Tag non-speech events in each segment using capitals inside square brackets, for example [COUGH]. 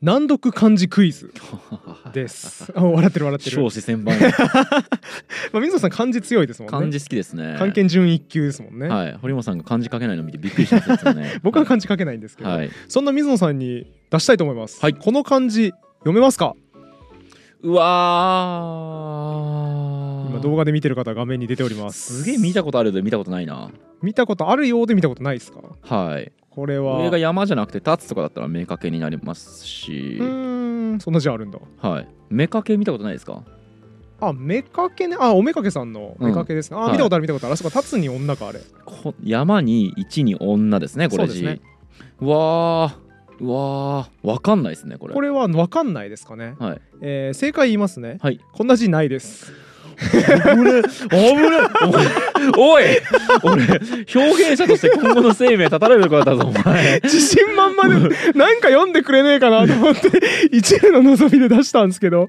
難読漢字クイズ [LAUGHS] です。あ笑ってる笑ってる。少子千万 [LAUGHS] まあ水野さん漢字強いですもんね。漢字好きですね。漢検準一級ですもんね、はい。堀本さんが漢字書けないの見てびっくりしたんですよね。[LAUGHS] 僕は漢字書けないんですけど、はい。そんな水野さんに出したいと思います、はい。この漢字読めますか？うわー。今動画で見てる方は画面に出ております。すげえ見たことあるけど見たことないな。見たことあるようで見たことないですか？はいこれは。上が山じゃなくて立つとかだったら目かけになりますし。うーん。そんな字あるんだ。はい。目かけ見たことないですか？あめかけね。あおめかけさんのめかけですね、あ、はい。見たことある。見たことある。あそこ立つに女かあれ。こ山に一に女ですねこれ字。そうですね。うわー。うわー。わかんないですねこれ。これは分かんないですかね、はい。えー正解言いますね。はい。こんな字ないです危ね危ねおい俺表現者として今後の生命絶たれる子だったぞお前。自信満々でなんか読んでくれねえかなと思って一部の望みで出したんですけど。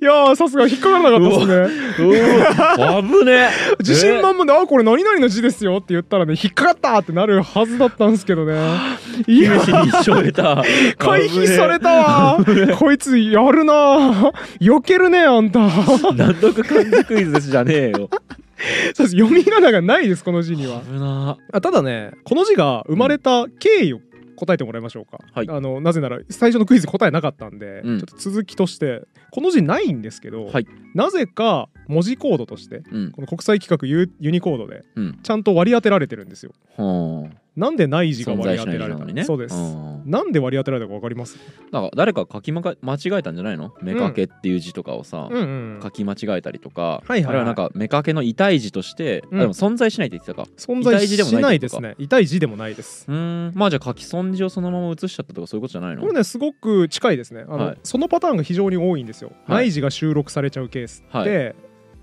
いやーさすが引っかからなかったですね。危ね [LAUGHS] 自信満々で「あこれ何々の字ですよ」って言ったらね引っかかったってなるはずだったんですけどね。いや試しに一生得た。回避されたわこいつやるな避けるねあんた。[LAUGHS] 難読漢字クイズですじゃねえよ。[LAUGHS] そうです。読み仮名がないですこの字には。危な。あただねこの字が生まれた経緯を答えてもらいましょうか、はい。あのなぜなら最初のクイズ答えなかったんで、うん。ちょっと続きとしてこの字ないんですけど、はい。なぜか文字コードとしてうん。この国際規格ユユニコードでうん。ちゃんと割り当てられてるんですよ。はあなんでない字が存割り当てられたにね。そうです。ん。なんで割り当てられたか分かります？なんか誰か書き間違えたんじゃないの？目かけっていう字とかをさ、うん。うん書き間違えたりとか、はいはいはい。あるいはなんか目かけの痛い字として、うん。あでも存在しないって言ってたか。存在しないですね。痛い字でもないです。うーん。まあじゃあ書き損じをそのまま写しちゃったとかそういうことじゃないの？これねすごく近いですね。あの、はい。そのパターンが非常に多いんですよ、はい。ない字が収録されちゃうケースって、はい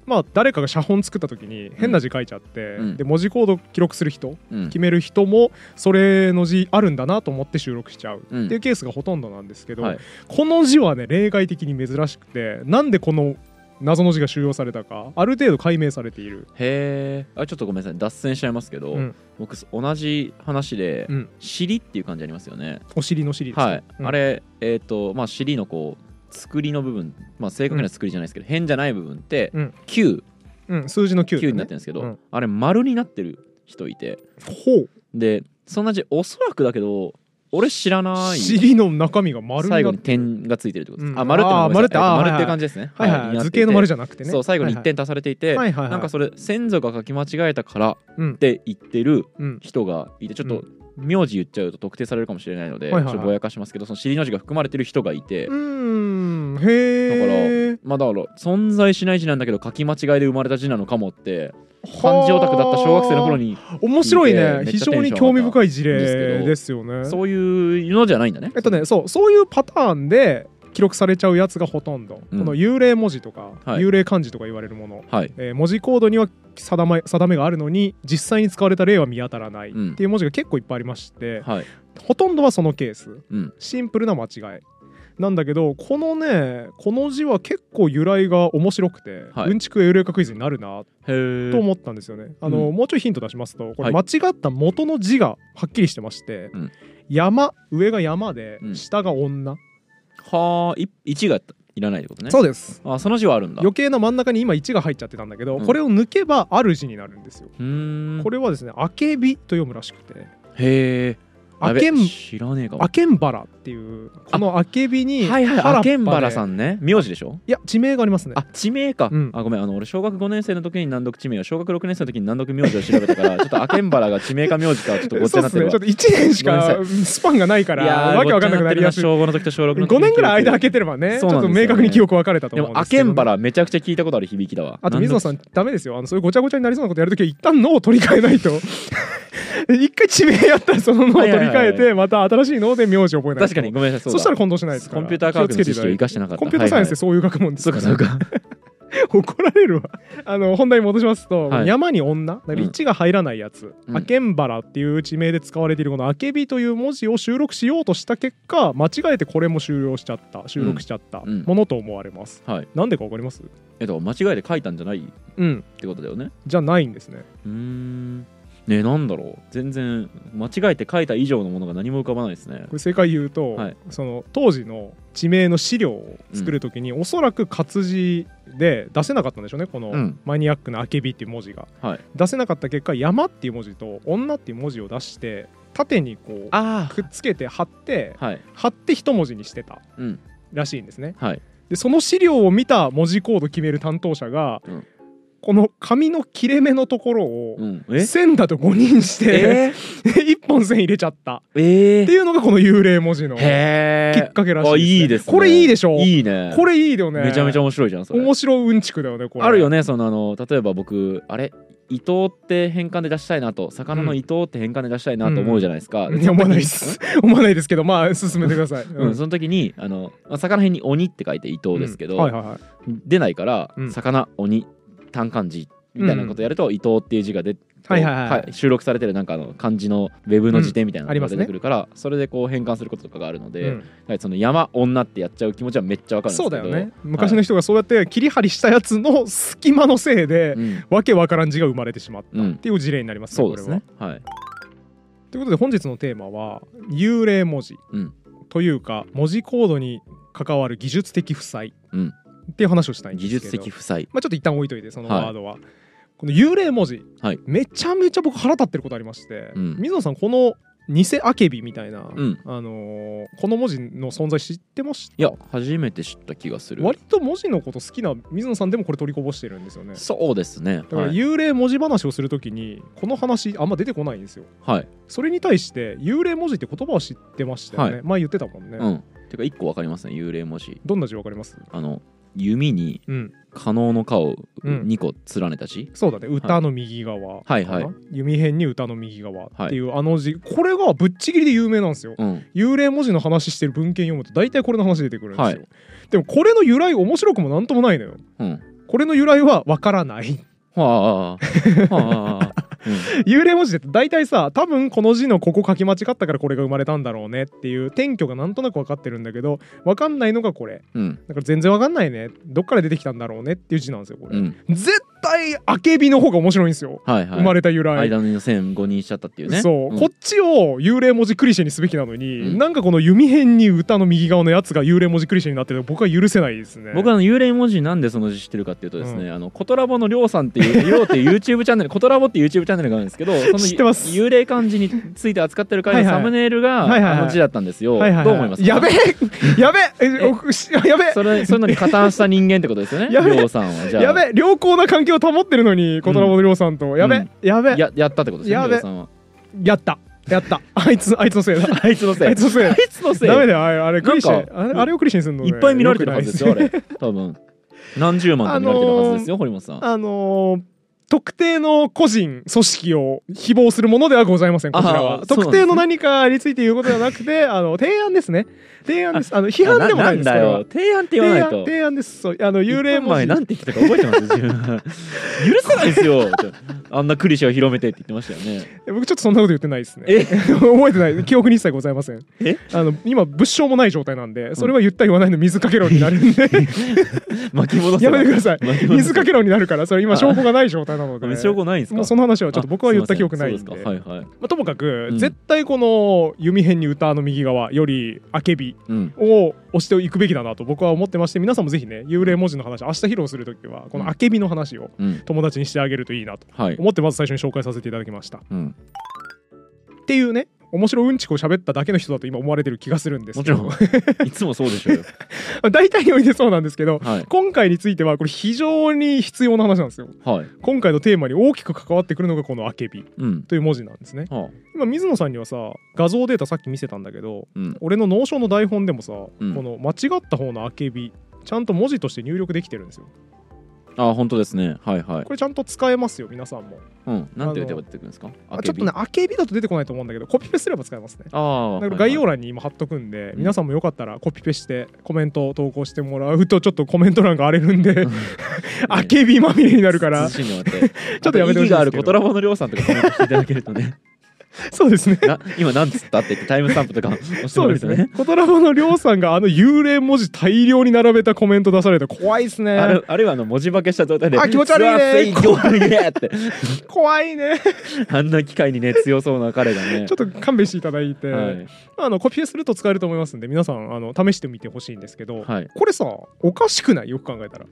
まあ誰かが写本作った時に変な字書いちゃって、うん。で文字コード記録する人うん。決める人もそれの字あるんだなと思って収録しちゃう。うん。っていうケースがほとんどなんですけど、はい。この字はね例外的に珍しくてなんでこの謎の字が収容されたかある程度解明されている、へえあちょっとごめんなさい。脱線しちゃいますけど、うん。僕同じ話でうん「尻」っていう感じありますよね。お尻の尻ですね、はい、うん。あれえっ、とまあ尻のこう作りの部分まあ正確な作りじゃないですけど、変じゃない部分ってうん。9、うん、数字の9、9になってるんですけど、うん。あれ丸になってる人いて。ほう。でそんな字おそらくだけど俺知らない。尻の中身が丸にな最後に点がついてるってことです、うん。あ丸ってあ丸ってあーえっと丸っていう感じですね。はいはい、図形の丸じゃなくてね。そう最後に1点は足されていて、いはいはいはい。なんかそれ先祖が書き間違えたからうん。って言ってるうん。人がいてちょっとうん名字言っちゃうと特定されるかもしれないので、はいはいはい。ちょっとぼやかしますけどその尻の字が含まれてる人がいて、うーんへえまあだから存在しない字なんだけど書き間違いで生まれた字なのかもって漢字オタクだった小学生の頃に面白いね。非常に興味深い事例ですよね。そういうのじゃないんだね。えっとねそうそういうパターンで記録されちゃうやつがほとんど、うん。この幽霊文字とか、はい。幽霊漢字とか言われるもの、はい。えー文字コードには定め定めがあるのに実際に使われた例は見当たらない。っていう文字が結構いっぱいありまして、はい。ほとんどはそのケース。うん。シンプルな間違い。なんだけどこのねこの字は結構由来が面白くて、はい。うんちくエウレカクイズになるなと思ったんですよね。あの、うもうちょいヒント出しますとこれは間違った元の字がはっきりしてまして、うん。山上が山でうん。下が女、はあい1がいらないってことね。そうです。あその字はあるんだ。余計な真ん中に今1が入っちゃってたんだけど、うん。これを抜けばある字になるんですよ。これはですね「あけび」と読むらしくて。へえ「あけん知らねえかも。あけんばら」っていうこの「あけび」にはいはいあけんばらさんね。名字でしょ？いや地名がありますね。あ地名か、うん。あごめんあの俺小学5年生の時に難読地名を小学6年生の時に難読名字を調べたから [LAUGHS] ちょっとあけんばらが地名か名字かちょっとごっちゃになってるわ。ね。ちょっと1年しかスパンがないからーわけわかんなくなりやす。い小5の時と小6の時5年ぐらい間空けてればねちょっと明確に記憶分かれたとでもあ思うんですけどけんばらめちゃくちゃ聞いたことある響きだわ。あと水野さんんダメですよ。あのそういうごちゃごちゃになりそうなことやるときは一旦脳を取り替えないと [LAUGHS] 一回地名やったらその脳を取り替えてまた新しい脳で名字覚えないと。確かにごめんなさい。そしたらら混同しないですから。コンピューター科学の知識を生かしてなかった。コンピューターサイエンスってはいそういう学問ですはいから。そうかそうか。[LAUGHS] 怒られるわ。あの本題に戻しますと、はい。山に女。だからうん。1が入らないやつ、うん。あけんばらっていう地名で使われているこの。あけびという文字を収録しようとした結果間違えてこれも収録しちゃった。収録しちゃった。うん。ものと思われます、はい。なんでかわかります？えっと間違えて書いたんじゃないっうん。てことだよね。じゃないんですね。うーんねなんだろう。全然間違えて書いた以上のものが何も浮かばないですね。これ正解言うと、はい。その当時の地名の資料を作るときに、おそらく活字で出せなかったんでしょうね。このうん。マニアックな「あけび」っていう文字が。はい。出せなかった結果「山」っていう文字と「女」っていう文字を出して縦にこうあくっつけて貼ってあはい。貼って一文字にしてたうん。らしいんですね。はい。でその資料を見た文字コード決める担当者が、うんこの紙の切れ目のところを線だと誤認して、え？[LAUGHS] 一本線入れちゃった。ー、えっていうのがこの幽霊文字のきっかけらしいあですね。いいですね。これいいでしょ？いいね。これいいよね。めちゃめちゃ面白いじゃん面白うんちくだよねこれ。あるよねそのあの例えば僕あれ？伊藤って変換で出したいなと。魚の伊藤って変換で出したいなと思うじゃないですか、思わないです。[LAUGHS] 思わないですけどまあ進めてください、うん、その時にあのまあ魚辺に鬼って書いて伊藤ですけど、出ないから、うん。魚鬼単漢字みたいなことやると、伊藤っていう字が出はいはいはい。か収録されてるなんかあの漢字のウェブの辞典みたいなのが出てくるから、それでこう変換することとかがあるので、うん。はいその山女ってやっちゃう気持ちはめっちゃわかるんですけど。そうだよね。昔の人がそうやって切り張りしたやつの隙間のせいで、うん。わけわからん字が生まれてしまったうんっていう事例になりますね、そうですね。これははい。ということで本日のテーマは幽霊文字うん。というか文字コードに関わる技術的負債。うんっていう話をしたいんです技けど。術的負債。まあ、ちょっと一旦置いといてそのワードは、この幽霊文字、はい。めちゃめちゃ僕腹立ってることありまして、うん。水野さんこの偽あけびみたいな、うん。あのーこの文字の存在知ってました？いや初めて知った気がする。割と文字のこと好きな水野さんでもこれ取りこぼしてるんですよね。そうですね。だからはい、幽霊文字話をするときにこの話あんま出てこないんですよ。はい。それに対して幽霊文字って言葉は知ってましたよね、はい。前言ってたもんね、うん。てか一個わかりますね。幽霊文字。どんな字わかります？あの弓にうん。可能の顔をうん。2個連ねた字、そうだね。歌の右側かな、はいはい。弓辺に歌の右側っていうあの字、これがぶっちぎりで有名なんですよ。うん。幽霊文字の話してる文献読むと大体これの話出てくるんですよ、はい。でもこれの由来面白くもなんともないのよ。うん。これの由来はわからない。はあ。はあ、幽霊文字って大体さ多分この字のここ書き間違ったからこれが生まれたんだろうねっていう転居がなんとなく分かってるんだけど分かんないのがこれ。うん。うんだから全然分かんないね。どっから出てきたんだろうねっていう字なんですよこれ、うん。絶対あけびの方が面白いんですよ、はいはい。生まれた由来。間の線誤認しちゃったっていうね。そう、ん。こっちを幽霊文字クリシェにすべきなのに、うん。なんかこの弓辺に歌の右側のやつが幽霊文字クリシェになってるの僕は許せないですね。僕はあの幽霊文字なんでその字知ってるかっていうとですね、あのコトラボのりょうさんっていうりょうっていう YouTube チャンネル [LAUGHS] コトラボっていう YouTube チャンネルがあるんですけどその知ってます。幽霊漢字について扱ってる回のサムネイルがはいはいはいあの字だったんですよ、はいはいはい。どう思いますか？やべえ！[LAUGHS] やべえ！やべえ！それそういうのに加担した人間ってことですよね？りょうさんは。じゃあ。やべえ！良好な関係を保ってるのに小虎のりょうさんと、やべえ、うん。やべ。えやややったってことですねやべ。りょうさんは。った。やった。[LAUGHS] あいつあいつのせいだ。[LAUGHS] あいつのせい。あいつのせい。あいつのせい。ダメだよ。あれあれクリシェあれあれをクリシェにするのね、いっぱい見られてるはずですよ多分。[LAUGHS] 何十万と見られてるはずですよ、堀本さん。あのー特定の個人組織を誹謗するものではございませんこちらあは特定の何かについて言うことではなくてあの提案ですね提案です。あの批判でもないです。だよ。提案って言わないと。提案提案です。そうあの幽霊文字。なんて言ってたか覚えてます？自分。[LAUGHS] 許せないですよ。あんなクリシェを広めてって言ってましたよね。僕ちょっとそんなこと言ってないですね。え？[LAUGHS] 覚えてない。記憶に一切ございません。え？あの今物証もない状態なんでそれは言った言わないの水かけ論になるんで。[LAUGHS] 巻き戻せやめてください。水かけ論になるからそれ今証拠がない状態なので。証拠ないんですか？その話はちょっと僕は言った記憶ないんで。はいはい。まあ、ともかく、うん。絶対この弓辺に歌の右側よりあけびうん。を押していくべきだなと僕は思ってまして皆さんもぜひね幽霊文字の話明日披露するときはこのあけびの話をうん。友達にしてあげるといいなとはい。思ってまず最初に紹介させていただきました。うん。っていうね面白うんちくを喋っただけの人だと今思われてる気がするんですけど。も [LAUGHS] いつもそうでしょうよ。大体においてそうなんですけどはい。今回についてはこれ非常に必要な話なんですよ。はい。今回のテーマに大きく関わってくるのがこのあけびうん。という文字なんですね。はあ。今水野さんにはさ画像データさっき見せたんだけどうん。俺の脳書の台本でもさ、うん。この間違った方のあけびちゃんと文字として入力できてるんですよあ本当ですね。はいはい。これちゃんと使えますよ皆さんも。うん。なんて言えば出てくるんですか？あちょっとねあけびだと出てこないと思うんだけどコピペすれば使えますね。ああだから概要欄に今貼っとくんで、皆さんもよかったらコピペしてコメントを投稿してもらうとちょっとコメント欄が荒れるんであけびまみれになるから。[LAUGHS] [LAUGHS] ちょっとやめてほしいですけど。あるのりょうさんとかコメントしていただけるとね [LAUGHS] そうですね。な今なんつったって言ってタイムスタンプとか押してそうですらうとね。コトラボのりょうさんがあの幽霊文字大量に並べたコメント出されて怖いですね。あるあるいはあの文字化けした状態であ気持ち悪いね。って。怖いね。[LAUGHS] あんな機械にね強そうな彼がね。[LAUGHS] ちょっと勘弁していただいて、はい。あのコピペすると使えると思いますんで皆さんあの試してみてほしいんですけど、はい。これさおかしくない？よく考えたら。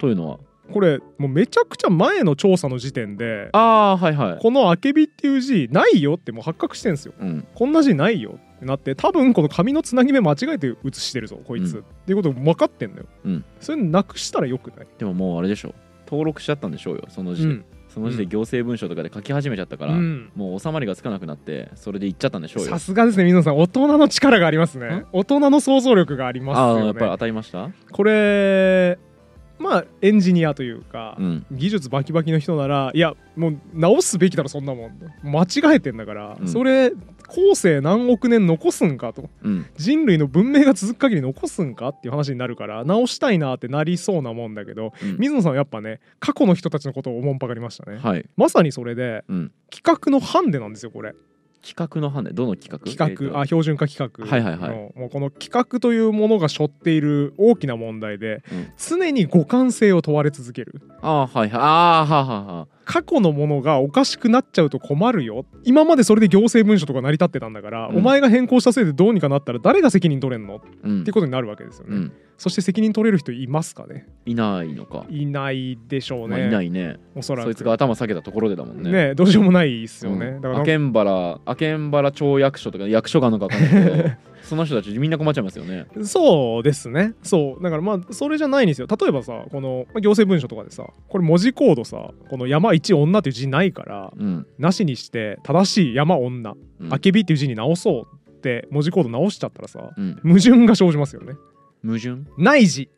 というのは？これもうめちゃくちゃ前の調査の時点でああーはいはい。この「あけび」っていう字ないよってもう発覚してんすよ。うん。こんな字ないよってなって多分この紙のつなぎ目間違えて写してるぞこいつ、うん。っていうこと分かってんのよ、うん。それなくしたらよくない？でももうあれでしょ。登録しちゃったんでしょうよその時で、うん。その時で行政文書とかで書き始めちゃったから、うん。もう収まりがつかなくなってそれで行っちゃったんでしょうよ。さすがですね水野さん。大人の力がありますね。ん。大人の想像力がありますよね。ああやっぱり当たりました？これまあエンジニアというか、うん。技術バキバキの人ならいやもう直すべきだろそんなもん間違えてんだから、うん。それ後世何億年残すんかと。うん。人類の文明が続く限り残すんかっていう話になるから直したいなってなりそうなもんだけどうん。水野さんはやっぱね過去の人たちのことをおもんぱかりましたね、はい、まさにそれでうん、企画のハンデなんですよこれ企画の判断どの企画？企画、あ標準化企画の、はいはいはい。もうこの企画というものが背負っている大きな問題で、うん。常に互換性を問われ続ける。あーはいはい。あーはーはーは過去のものがおかしくなっちゃうと困るよ。今までそれで行政文書とか成り立ってたんだから、うん。お前が変更したせいでどうにかなったら誰が責任取れんの？うん。ていうことになるわけですよね、うん。そして責任取れる人いますかね？いないのか、いないでしょうね、まあ、いないね。おそらく。そいつが頭下げたところでだもんね。ねどうしようもないですよね、うん。だから明原明原町役所とか役所があるのか分かんないけど [LAUGHS] その人たちみんな困っちゃいますよね。そうですね。そう。だからまあそれじゃないんですよ。例えばさこのまあ行政文書とかでさこれ文字コードさこの山一女っていう字ないからうん、なしにして正しい山女うん。あけびっていう字に直そうって文字コード直しちゃったらさうん、矛盾が生じますよね。矛盾？内字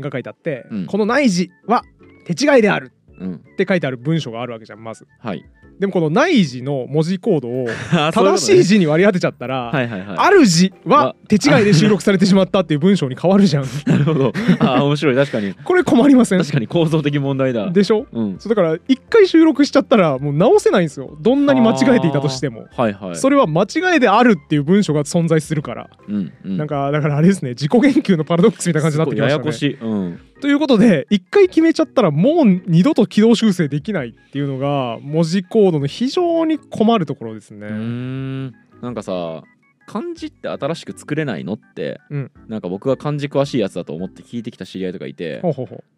が書いてあって、うん。この内字は手違いであるうん。って書いてある文章があるわけじゃんまず。はいでもこの内字の文字コードを [LAUGHS] 正しい字に割り当てちゃったら、はいはいはい。ある字はわ手違いで収録されてしまったっていう文章に変わるじゃん。なるほど。あー [LAUGHS] 面白い。確かに。これ困りません？確かに構造的問題だ。でしょ？うん。そうだから一回収録しちゃったらもう直せないんですよ。どんなに間違えていたとしても、はいはい。それは間違いであるっていう文章が存在するから、うんうん。なんかだからあれですね。自己言及のパラドックスみたいな感じになってきましたね。ややこしい。うんということで一回決めちゃったらもう二度と軌道修正できないっていうのが文字コードの非常に困るところですね。うーん。なんかさ漢字って新しく作れないのって、うん。なんか僕が漢字詳しいやつだと思って聞いてきた知り合いとかいて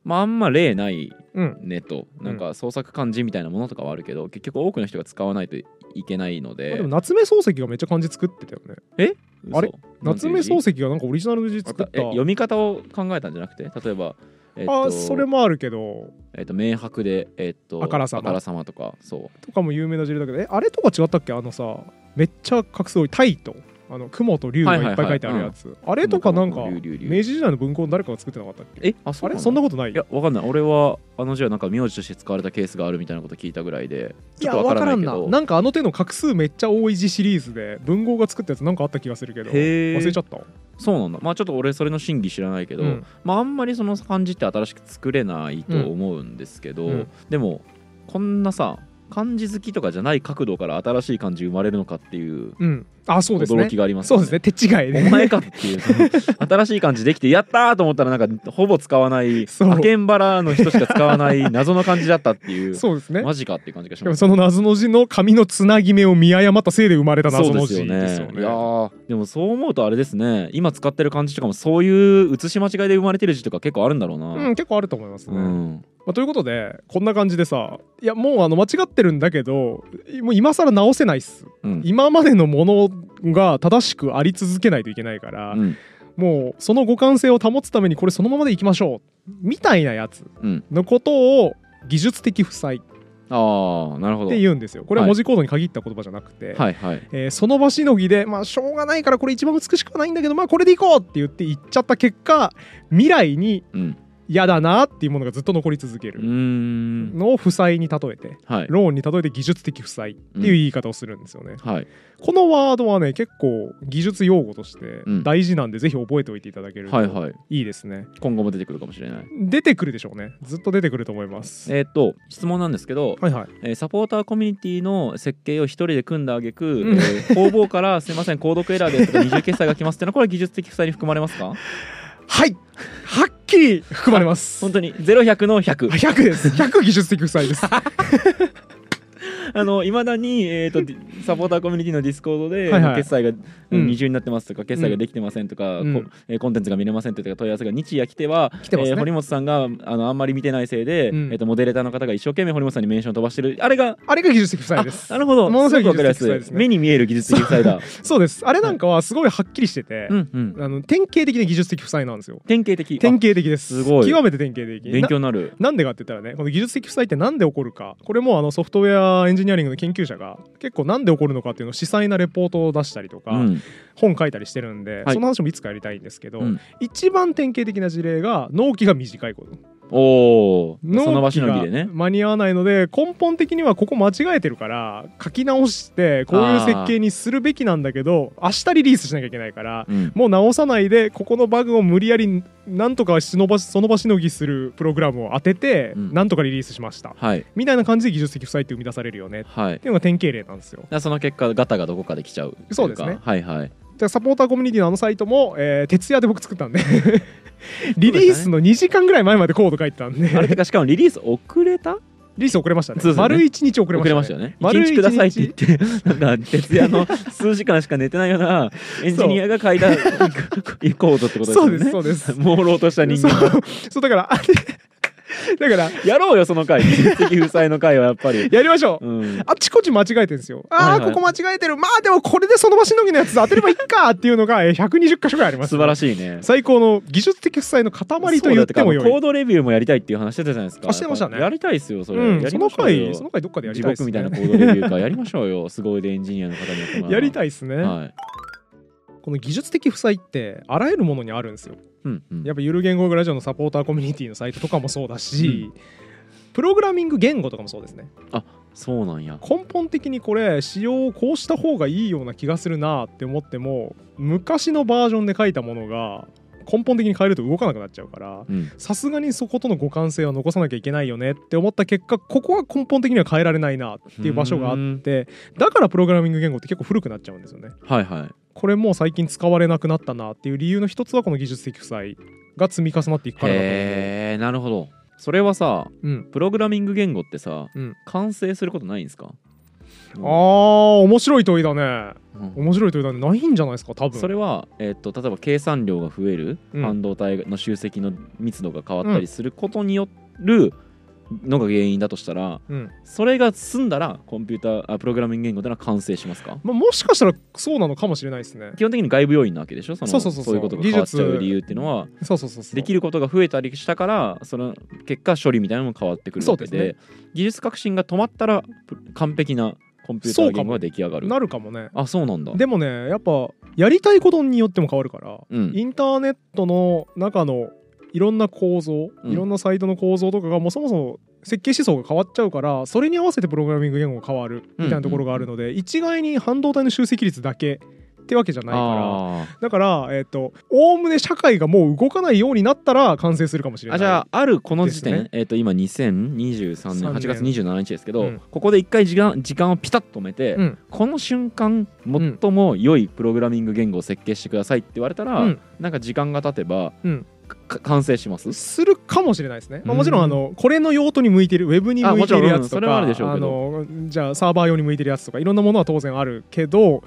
まああんま例ないうん。ねと。なんか創作漢字みたいなものとかはあるけど結局多くの人が使わないといけないのあででも夏目漱石がめっちゃ漢字作ってたよね。嘘。あれ？夏目漱石石がなんかオリジナルの字作った。読み方を考えたんじゃなくて？例えばえっとあそれもあるけど。えっと明白でえっとあからさま。あからさまとかそう。とかも有名な事例だけど。えあれとか違ったっけ？あのさめっちゃ画数多い「タイ」とあの雲と竜がいっぱい書いてあるやつ、あれとかなんか明治時代の文庫の誰かが作ってなかったっけ？えあそうあれそんなこことないいやわかんない。俺はあの字はなんか名字として使われたケースがあるみたいなこと聞いたぐらいでいやわからんな。なんかあの手の画数めっちゃ多い字シリーズで文豪が作ったやつなんかあった気がするけど忘れちゃった？そうなんだ。まあちょっと俺それの真偽知らないけど、うん。まああんまりその漢字って新しく作れないと思うんですけど、うん。でもこんなさ漢字好きとかじゃない角度から新しい漢字生まれるのかっていううんあそうですね。驚きがありますそうですね。手違いで。お前かっていう。新しい漢字できてやったーと思ったらなんかほぼ使わないそう。アケンバラの人しか使わない [LAUGHS] 謎の漢字だったっていうそうですね。マジかっていう感じがしますその謎の字の紙のつなぎ目を見誤ったせいで生まれた謎の字ですよね。ですよね。いやーでもそう思うとあれですね。今使ってる漢字とかもそういう写し間違いで生まれてる字とか結構あるんだろうな。うん、結構あると思いますね、うん。まあ、ということでこんな感じでさいやもうあの間違ってるんだけどもう今更直せないっす。うん。今までのものが正しくあり続けないといけないから、うん。もうその互換性を保つためにこれそのままでいきましょうみたいなやつうん。のことを技術的負債っああなるほど。て言うんですよ。これは文字コードに限った言葉じゃなくて、はいはい。えーその場しのぎでまあしょうがないからこれ一番美しくはないんだけどまあこれでいこうって言って言っちゃった結果未来にうん嫌だなっていうものがずっと残り続ける。ん。のを負債に例えてはい。ローンに例えて技術的負債っていう言い方をするんですよね、はい。このワードはね結構技術用語としてうん。大事なんで、ぜひ覚えておいていただけるとはいはい。いいですね。今後も出てくるかもしれない。出てくるでしょうね。ずっと出てくると思います。えーっと質問なんですけど、はいはい。えーサポーターコミュニティの設計を一人で組んだ挙句、うん。えー方々から「すいません [LAUGHS] 購読エラーです」とか二重決済が来ますってのはこれは技術的負債に含まれますか？はい。はっきり含まれます。本当に。100の100 100です。100技術的負債です [LAUGHS] あのいまだに、えー、[LAUGHS] とサポーターコミュニティのディスコードで、はいはい。決済がうん二重になってますとか、決済ができてませんとか、うん。こえーコンテンツが見れませんとか問い合わせが日夜来ては来てね。えー堀本さんがあのあんまり見てないせいで、うん。えー、とモデレーターの方が一生懸命堀本さんにメンション飛ばしてる。あれがあれが技術的負債です。あなるほど。ものすごくわかりやすい。目に見える技術的負債だ。[LAUGHS] そうです。あれなんかはすごいはっきりしてて、うんうん。あの典型的な技術的負債なんですよ。典型的。典型的です。すごい。極めて典型的。あ勉強になる。ななんでかって言ったらねこの技術的負債ってなんで起こるか。これもあのソフトウェアエンジニアリングの研究者が結構なんで起こるのかっていうのを詳細なレポートを出したりとか、うん。本書いたりしてるんで、はい。その話もいつかやりたいんですけど、うん。一番典型的な事例が納期が短いことおその場しのぎでね。間に合わないので根本的にはここ間違えてるから書き直してこういう設計にするべきなんだけど明日リリースしなきゃいけないからうん。もう直さないでここのバグを無理やりなんとかしのばしその場しのぎするプログラムを当てて、うん。なんとかリリースしました。はい。みたいな感じで技術的負債って生み出されるよねっはいていうのが典型例なんですよ。でその結果ガタがどこかで来ちゃうそうですね。はいはいでサポーターコミュニティのあのサイトも、えー徹夜で僕作ったんで。[LAUGHS] リリースの2時間ぐらい前までコード書いてたんで。あれてかしかもリリース遅れた？リリース遅れましたね。ね。丸1日遅れましたね。遅れましたよね。丸1日くださいって言ってなんか徹夜の数時間しか寝てないような [LAUGHS] エンジニアが書いたコードってことですそうですよねそうです。[LAUGHS] 朦朧とした人そう。そうだからあれだからやろうよその回。技術的負債の回はやっぱり。やりましょう、うん。あっちこっち間違えてるんですよ。ああ、はいはい。ここ間違えてる。まあでもこれでその場しのぎのやつ当てればいいかっていうのがえー120箇所ぐらいあります、素晴らしい。ね。最高の技術的負債の塊と言ってもよ。い。コードレビューもやりたいっていう話してたじゃないですか。あしてましたね。やりたいっすよそれ、うん、そのやりましょうよ。回、その回どっかでやり地たいです、ね。獄みたいなコードレビューかやりましょうよすごいでエンジニアの方に [LAUGHS] やりたいですね、はい。この技術的負債ってあらゆるものにあるんですよ。うんうん。やっぱゆる言語学ラジオのサポーターコミュニティのサイトとかもそうだし、プログラミング言語とかもそうですね。そうなんや。根本的にこれ仕様をこうした方がいいような気がするなって思っても昔のバージョンで書いたものが根本的に変えると動かなくなっちゃうからうん。さすがにそことの互換性は残さなきゃいけないよねって思った結果ここは根本的には変えられないなっていう場所があってだからプログラミング言語って結構古くなっちゃうんですよね。はいはいこれもう最近使われなくなったなっていう理由の一つはこの技術的負債が積み重なっていくからだと思う。へえなるほど。それはさうん。プログラミング言語ってさ、うん。完成することないんですか？あー面白い問いだね。うん。面白い問いだね。ないんじゃないですか多分。それは、えっと例えば計算量が増える、うん。半導体の集積の密度が変わったりすることによるのが原因だとしたらうん。それが済んだらコンピューターあプログラミング言語ってのは完成しますか？まあ、もしかしたらそうなのかもしれないですね。基本的に外部要因なわけでしょ？そのそうそうそうそう。いうことが変わっちゃう理由っていうのは。そうそうそうそう。できることが増えたりしたからその結果処理みたいなのも変わってくるわけでそうです技術革新が止まったらプ完璧なコンピューター言語が出来上がる。なるかもね。あそうなんだ。でもねやっぱやりたいことによっても変わるから、うん。インターネットの中のいろんな構造、うん。いろんなサイトの構造とかがもうそもそも設計思想が変わっちゃうからそれに合わせてプログラミング言語が変わるみたいなところがあるので、一概に半導体の集積率だけってわけじゃないからだからえっ、とおおむね社会がもう動かないようになったら完成するかもしれない。あじゃああるこの時点、えっ、と今2023年8月27日ですけど、うん。ここで一回時間時間をピタッと止めて、うん。この瞬間最も良いプログラミング言語を設計してくださいって言われたら、うん。なんか時間が経てば、うん。か完成します？するかもしれないですね、まあ、うん。もちろんあのこれの用途に向いてるウェブにあ向いてるやつとかるでしょうけど。あのじゃあサーバー用に向いてるやつとかいろんなものは当然あるけど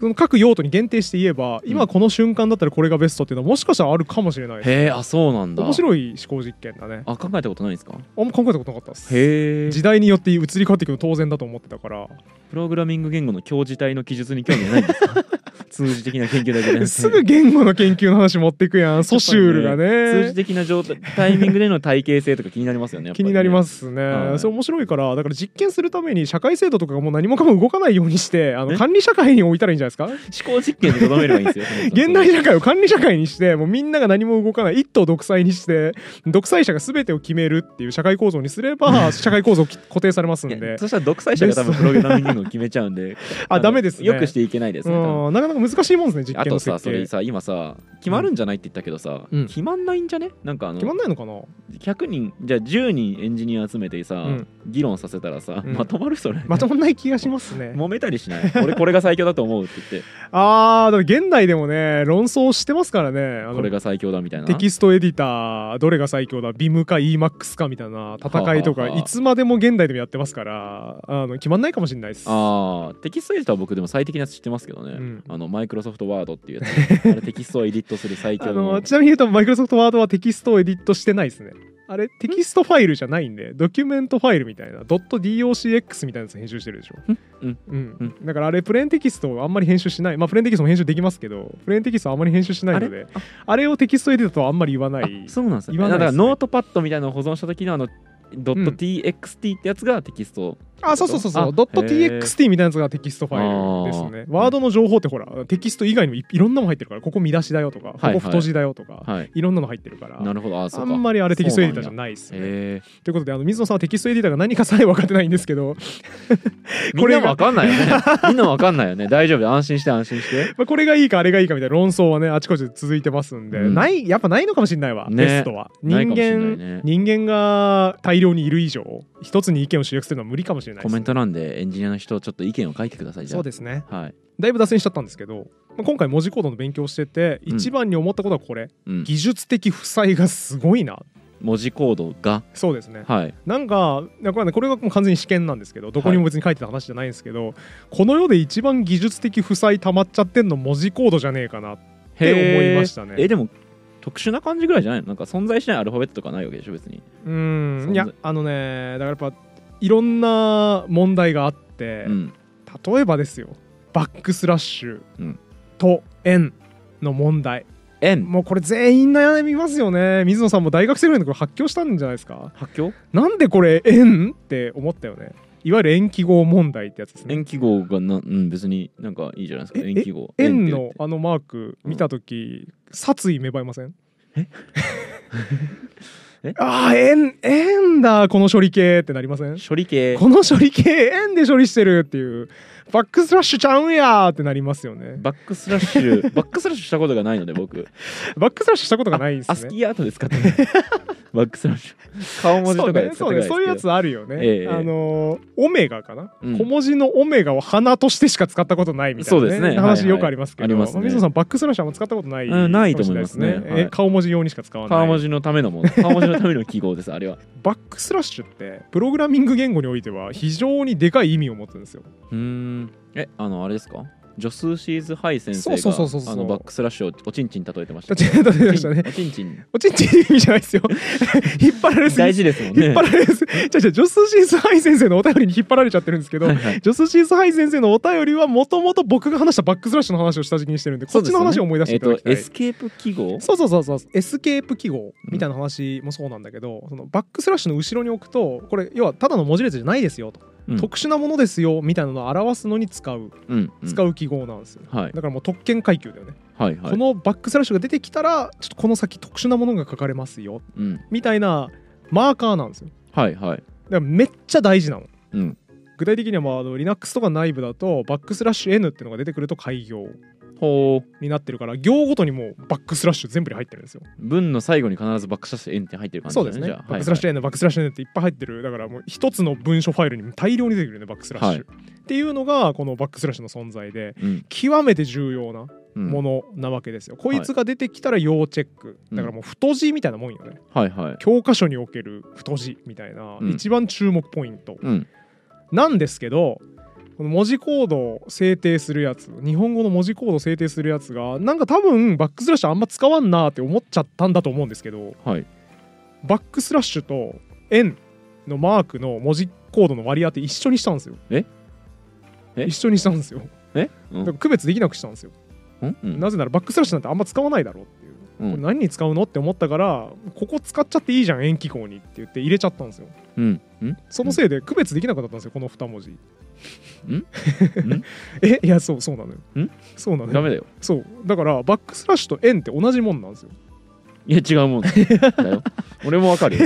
その各用途に限定して言えば、今この瞬間だったらこれがベストっていうのはもしかしたらあるかもしれない。ですへえあそうなんだ。面白い思考実験だね。あ考えたことないんですか？あんま考えたことなかったです。へえ時代によって移り変わっていくの当然だと思ってたから。プログラミング言語の強字体の記述に興味はないんですか？[LAUGHS] 通じ的な研究だけで。なくてすぐ言語の研究の話持っていくやん [LAUGHS] ソシュールが通じね的な状態タイミングでの体系性とか気になりますよねね。気になりますね、はい。それ面白いからだから実験するために社会制度とかがもう何もかも動かないようにしてあのえ？管理社会に置いたらいいんじゃないですか？思考実験でとどめればいいんですよ。[LAUGHS] 現代社会を管理社会にしてもうみんなが何も動かない一党独裁にして独裁者が全てを決めるっていう社会構造にすれば [LAUGHS] 社会構造固定されますんで。そしたら独裁者が多分プログラミングを決めちゃうんでのあダメですね。よくしていけないですねなかなか難しいもんですね実あと験の設計。さそれさ今さ決まるんじゃないって言ったけどさ、うん。決まんないんじゃね？なんかあの決まんないのかな？100人じゃあ10人エンジニア集めてさ、うん。議論させたらさ、うん。まとまるそれ。まとまんない気がしますね。[LAUGHS] 揉めたりしない。俺これが最強だと思うって言って。あーだって現代でもね論争してますからね。これが最強だみたいな。テキストエディターどれが最強だビムか EMAX かみたいな戦いとかいつまでも現代でもやってますからあの決まんないかもしれないです。あーテキストエディターは僕でも最適なやつ知ってますけどね、うん。あのマイクロソフトワードっていうやつ。あれテキストをエディットする最あ強の。のちなみに言うとマイクロソフトワードはテキストをエディットしてないですねあれテキストファイルじゃないんでドキュメントファイルみたいな .docx みたいなやつ編集してるでしょ？うん。うん。だからあれプレーンテキストをあんまり編集しない。まあプレーンテキストも編集できますけどプレーンテキストはあんまり編集しないのであれ？をテキストエディターとはあんまり言わなあいそうなんですね。言わないね。だからノートパッドみたいなのを保存した時のあの .txt ってやつがテキスト、あそうそうそうそう。あドット .txt みたいなやつがテキストファイルですね。ワードの情報ってほらテキスト以外にもいいろんなの入ってるからここ見出しだよとかこはい。こ太字だよとか、はい。いろんなの入ってるから。なるほど。あそうか。あんまりあれテキストエディターじゃないですね。へということであの水野さんはテキストエディターが何かさえ分かってないんですけど、え [LAUGHS] みんなもわかんないよね。みんなもわかんないよね。大丈夫。安心して安心して。[LAUGHS] まあ、これがいいかあれがいいかみたいな論争はねあちこちで続いてますんで、うん。ないやっぱないのかもしれないわ、ね。ベストは。人間、ね人間が大量にいる以上一つに意見を集約するのは無理かもしれないですコメント欄でエンジニアの人ちょっと意見を書いてくださいじゃあ。そうですね。はい、だいぶ脱線しちゃったんですけど、まあ、今回文字コードの勉強しててうん。一番に思ったことはこれ、うん、技術的負債がすごいな。文字コードが？そうですね。はい。なんかこれ,、ね、これがもう完全に試験なんですけどどこにも別に書いてた話じゃないんですけど、この世で一番技術的負債溜まっちゃってんの文字コードじゃねえかなって思いましたね。えでも特殊な感じぐらいじゃない？のなんか存在しないアルファベットとかないわけでしょ別に、うん。いやあのねだからやっぱいろんな問題があって、うん。例えばですよバックスラッシュうん。と円の問題、円もうこれ全員悩みますよね。水野さんも大学生ぐらいの頃発狂したんじゃないですか。発狂？なんでこれ円って思ったよね。いわゆる円記号問題ってやつですね。円記号がな、うん、別になんかいいじゃないですか。え円記号。円のあのマーク見た時、殺意芽生えません？ええ？[LAUGHS] ああ円円だ。この処理系ってなりません？処理系。この処理系円で処理してるっていう。バックスラッシュちゃうんやーってなりますよね。バックスラッシュ。バックスラッシュしたことがないので僕。バックスラッシュしたことがないんですね。アスキーアートで使ってないバックスラッシュ顔文字とかで使そうねそうねってないですけどそういうやつあるよね、ええ。あのーオメガかな、うん。小文字のオメガを鼻としてしか使ったことないみたいな、そうですね。話はいはいよくありますけど、ありますね。水野さんバックスラッシュはあんま使ったことない、うんないと思いますね。え顔文字用にしか使わない。顔文字のためのもの。[LAUGHS] 顔文字のための記号ですあれは。バックスラッシュってプログラミング言語においては非常にでかい意味を持つんですようーんえあのあれですかジョスシーズハイ先生があのバックスラッシュをおちんちん例えてましたちんちん例えてましたね。おちんちんおちんちんの意味じゃないですよ。引っ張られすぎ。大事ですもんね。引っ張られすぎ。じゃあじゃあジョスシーズハイ先生のお便りに引っ張られちゃってるんですけどはいはい。ジョスシーズハイ先生のお便りはもともと僕が話したバックスラッシュの話を下敷きにしてるんでこっちの話を思い出していただきたい、えっとエスケープ記号。そうそうそうそう。エスケープ記号みたいな話もそうなんだけど、そのバックスラッシュの後ろに置くとこれ要はただの文字列じゃないですよと、うん特殊なものですよみたいなのを表すのに使ううん使う記号なんですよ、はい。だからもう特権階級だよね、はいはい。このバックスラッシュが出てきたらちょっとこの先特殊なものが書かれますようん。みたいなマーカーなんですよ。はいはい。だからめっちゃ大事なの。うん。具体的にはまああの Linux とか内部だとバックスラッシュ N っていうのが出てくると改行になってるから行ごとにもうバックスラッシュ全部に入ってるんですよ。文の最後に必ずバックスラッシュ N って入ってる感じそうですね。バックスラッシュ N、バックスラッシュ N っていっぱい入ってる。だからもう一つの文書ファイルに大量に出てくるねバックスラッシュ、っていうのがこのバックスラッシュの存在でうん。極めて重要なうんものなわけですよ、こいつが出てきたら要チェック、だからもう太字みたいなもんよね。はいはい。教科書における太字みたいな、うん。一番注目ポイント。うん。なんですけどこの文字コードを制定するやつ日本語の文字コードを制定するやつがなんか多分バックスラッシュあんま使わんなって思っちゃったんだと思うんですけどはい。バックスラッシュと円のマークの文字コードの割り当て一緒にしたんですよ。え？え？一緒にしたんですよ。え？うん。だから区別できなくしたんですよ、うんうん。なぜならバックスラッシュなんてあんま使わないだろう何に使うのって思ったからここ使っちゃっていいじゃん円記号にって言って入れちゃったんですよ。うん。うん。そのせいで区別できなかったんですよこの2文字。[LAUGHS] えいやそうそうなのよ。ん。そうなのよ。ダメだよ。そう。だからバックスラッシュと円って同じもんなんですよ。いや違うもんだよ。[LAUGHS] 俺もわかるよ。